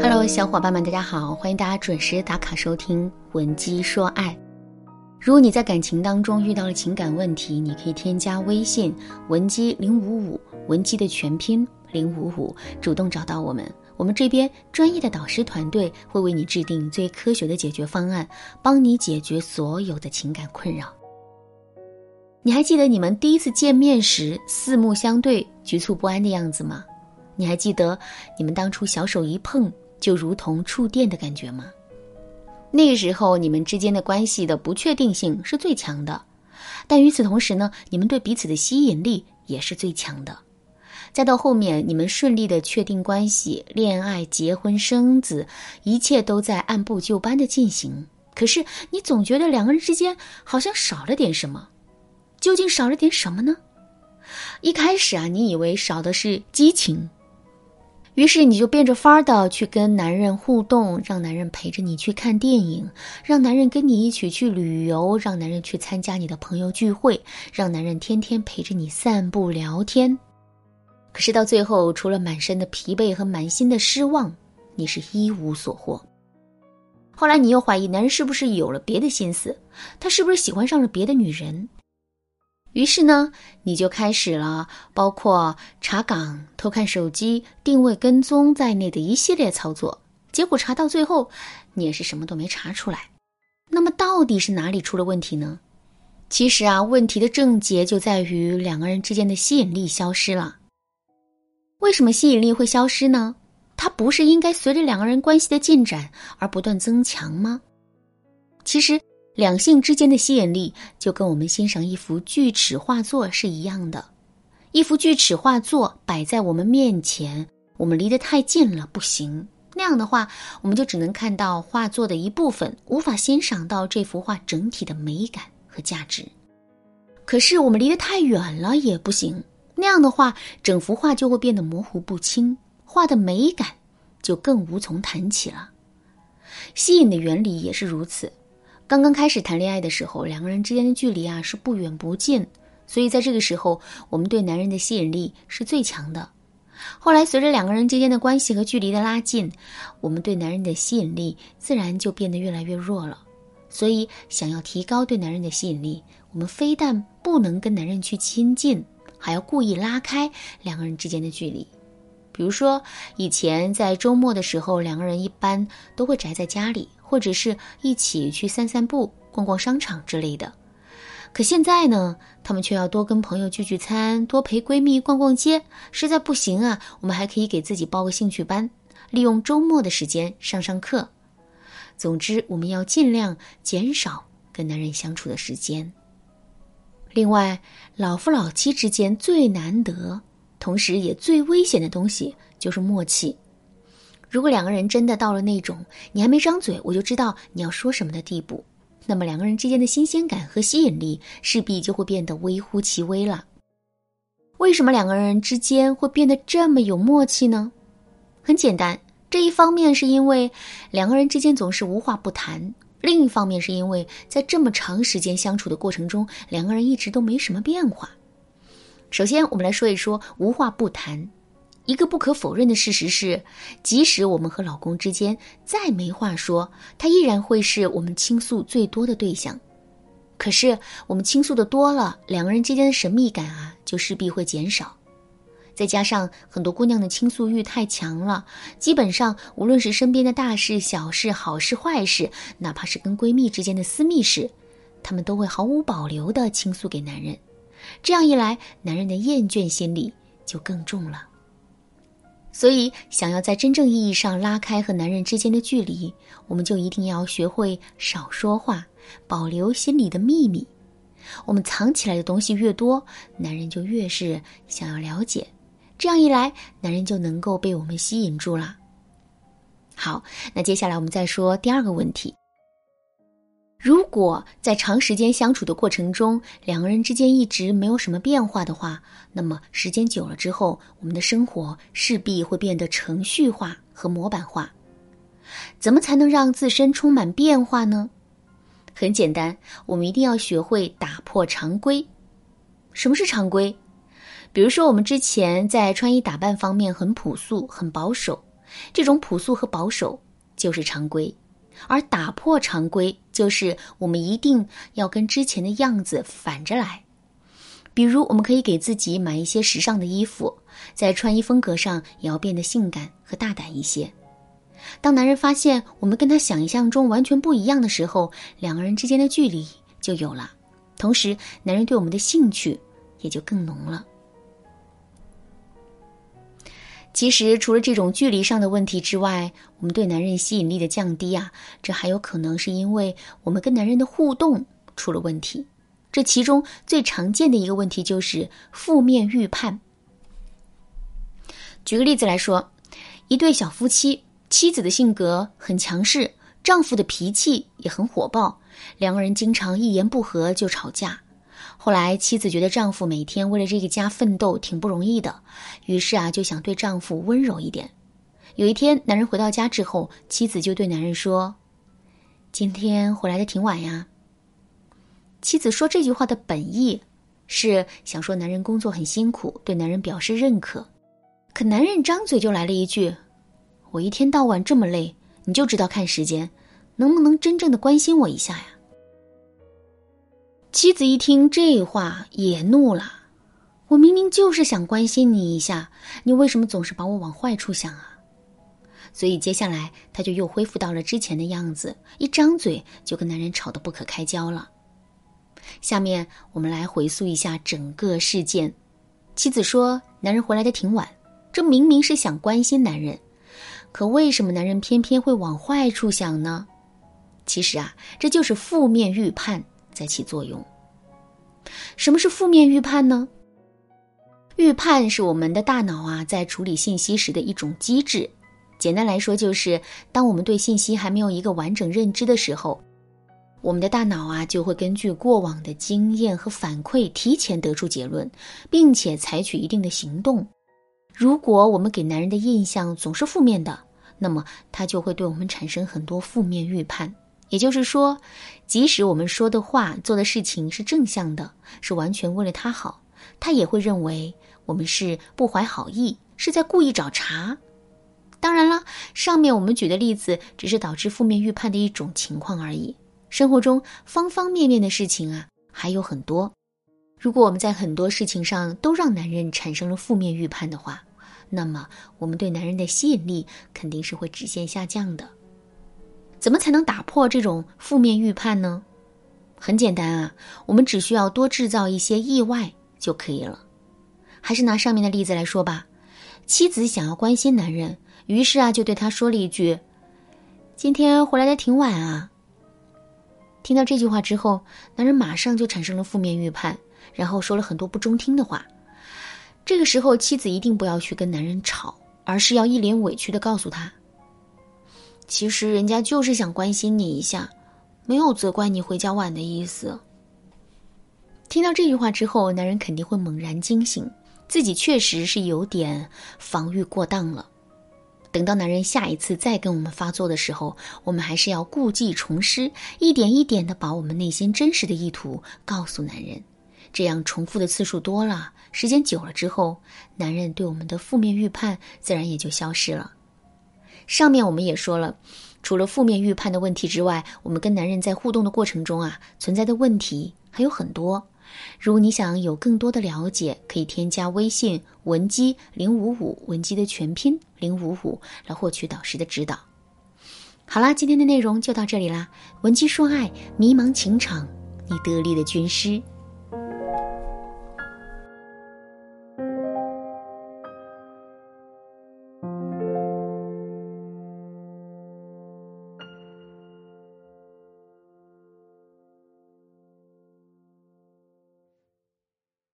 Hello，小伙伴们，大家好，欢迎大家准时打卡收听《文姬说爱》。如果你在感情当中遇到了情感问题，你可以添加微信文姬零五五，文姬的全拼零五五，主动找到我们，我们这边专业的导师团队会为你制定最科学的解决方案，帮你解决所有的情感困扰。你还记得你们第一次见面时四目相对、局促不安的样子吗？你还记得你们当初小手一碰就如同触电的感觉吗？那个时候，你们之间的关系的不确定性是最强的，但与此同时呢，你们对彼此的吸引力也是最强的。再到后面，你们顺利的确定关系、恋爱、结婚、生子，一切都在按部就班的进行。可是，你总觉得两个人之间好像少了点什么，究竟少了点什么呢？一开始啊，你以为少的是激情。于是你就变着法儿的去跟男人互动，让男人陪着你去看电影，让男人跟你一起去旅游，让男人去参加你的朋友聚会，让男人天天陪着你散步聊天。可是到最后，除了满身的疲惫和满心的失望，你是一无所获。后来你又怀疑男人是不是有了别的心思，他是不是喜欢上了别的女人？于是呢，你就开始了包括查岗、偷看手机、定位跟踪在内的一系列操作。结果查到最后，你也是什么都没查出来。那么到底是哪里出了问题呢？其实啊，问题的症结就在于两个人之间的吸引力消失了。为什么吸引力会消失呢？它不是应该随着两个人关系的进展而不断增强吗？其实。两性之间的吸引力就跟我们欣赏一幅锯齿画作是一样的。一幅锯齿画作摆在我们面前，我们离得太近了不行。那样的话，我们就只能看到画作的一部分，无法欣赏到这幅画整体的美感和价值。可是我们离得太远了也不行。那样的话，整幅画就会变得模糊不清，画的美感就更无从谈起了。吸引的原理也是如此。刚刚开始谈恋爱的时候，两个人之间的距离啊是不远不近，所以在这个时候，我们对男人的吸引力是最强的。后来随着两个人之间的关系和距离的拉近，我们对男人的吸引力自然就变得越来越弱了。所以，想要提高对男人的吸引力，我们非但不能跟男人去亲近，还要故意拉开两个人之间的距离。比如说，以前在周末的时候，两个人一般都会宅在家里。或者是一起去散散步、逛逛商场之类的，可现在呢，他们却要多跟朋友聚聚餐，多陪闺蜜逛逛街。实在不行啊，我们还可以给自己报个兴趣班，利用周末的时间上上课。总之，我们要尽量减少跟男人相处的时间。另外，老夫老妻之间最难得，同时也最危险的东西就是默契。如果两个人真的到了那种你还没张嘴我就知道你要说什么的地步，那么两个人之间的新鲜感和吸引力势必就会变得微乎其微了。为什么两个人之间会变得这么有默契呢？很简单，这一方面是因为两个人之间总是无话不谈，另一方面是因为在这么长时间相处的过程中，两个人一直都没什么变化。首先，我们来说一说无话不谈。一个不可否认的事实是，即使我们和老公之间再没话说，他依然会是我们倾诉最多的对象。可是，我们倾诉的多了，两个人之间的神秘感啊，就势必会减少。再加上很多姑娘的倾诉欲太强了，基本上无论是身边的大事、小事、好事、坏事，哪怕是跟闺蜜之间的私密事，她们都会毫无保留的倾诉给男人。这样一来，男人的厌倦心理就更重了。所以，想要在真正意义上拉开和男人之间的距离，我们就一定要学会少说话，保留心里的秘密。我们藏起来的东西越多，男人就越是想要了解。这样一来，男人就能够被我们吸引住了。好，那接下来我们再说第二个问题。如果在长时间相处的过程中，两个人之间一直没有什么变化的话，那么时间久了之后，我们的生活势必会变得程序化和模板化。怎么才能让自身充满变化呢？很简单，我们一定要学会打破常规。什么是常规？比如说，我们之前在穿衣打扮方面很朴素、很保守，这种朴素和保守就是常规，而打破常规就是我们一定要跟之前的样子反着来。比如，我们可以给自己买一些时尚的衣服，在穿衣风格上也要变得性感和大胆一些。当男人发现我们跟他想象中完全不一样的时候，两个人之间的距离就有了，同时，男人对我们的兴趣也就更浓了。其实，除了这种距离上的问题之外，我们对男人吸引力的降低啊，这还有可能是因为我们跟男人的互动出了问题。这其中最常见的一个问题就是负面预判。举个例子来说，一对小夫妻，妻子的性格很强势，丈夫的脾气也很火爆，两个人经常一言不合就吵架。后来妻子觉得丈夫每天为了这个家奋斗挺不容易的，于是啊就想对丈夫温柔一点。有一天，男人回到家之后，妻子就对男人说：“今天回来的挺晚呀。”妻子说这句话的本意是想说男人工作很辛苦，对男人表示认可。可男人张嘴就来了一句：“我一天到晚这么累，你就知道看时间，能不能真正的关心我一下呀？”妻子一听这话也怒了：“我明明就是想关心你一下，你为什么总是把我往坏处想啊？”所以接下来他就又恢复到了之前的样子，一张嘴就跟男人吵得不可开交了。下面我们来回溯一下整个事件。妻子说：“男人回来的挺晚，这明明是想关心男人，可为什么男人偏偏会往坏处想呢？”其实啊，这就是负面预判在起作用。什么是负面预判呢？预判是我们的大脑啊在处理信息时的一种机制。简单来说，就是当我们对信息还没有一个完整认知的时候。我们的大脑啊，就会根据过往的经验和反馈，提前得出结论，并且采取一定的行动。如果我们给男人的印象总是负面的，那么他就会对我们产生很多负面预判。也就是说，即使我们说的话、做的事情是正向的，是完全为了他好，他也会认为我们是不怀好意，是在故意找茬。当然了，上面我们举的例子只是导致负面预判的一种情况而已。生活中方方面面的事情啊，还有很多。如果我们在很多事情上都让男人产生了负面预判的话，那么我们对男人的吸引力肯定是会直线下降的。怎么才能打破这种负面预判呢？很简单啊，我们只需要多制造一些意外就可以了。还是拿上面的例子来说吧，妻子想要关心男人，于是啊就对他说了一句：“今天回来的挺晚啊。”听到这句话之后，男人马上就产生了负面预判，然后说了很多不中听的话。这个时候，妻子一定不要去跟男人吵，而是要一脸委屈的告诉他：“其实人家就是想关心你一下，没有责怪你回家晚的意思。”听到这句话之后，男人肯定会猛然惊醒，自己确实是有点防御过当了。等到男人下一次再跟我们发作的时候，我们还是要故技重施，一点一点的把我们内心真实的意图告诉男人。这样重复的次数多了，时间久了之后，男人对我们的负面预判自然也就消失了。上面我们也说了，除了负面预判的问题之外，我们跟男人在互动的过程中啊，存在的问题还有很多。如果你想有更多的了解，可以添加微信文姬零五五，文姬的全拼零五五，来获取导师的指导。好啦，今天的内容就到这里啦。文姬说爱，迷茫情场，你得力的军师。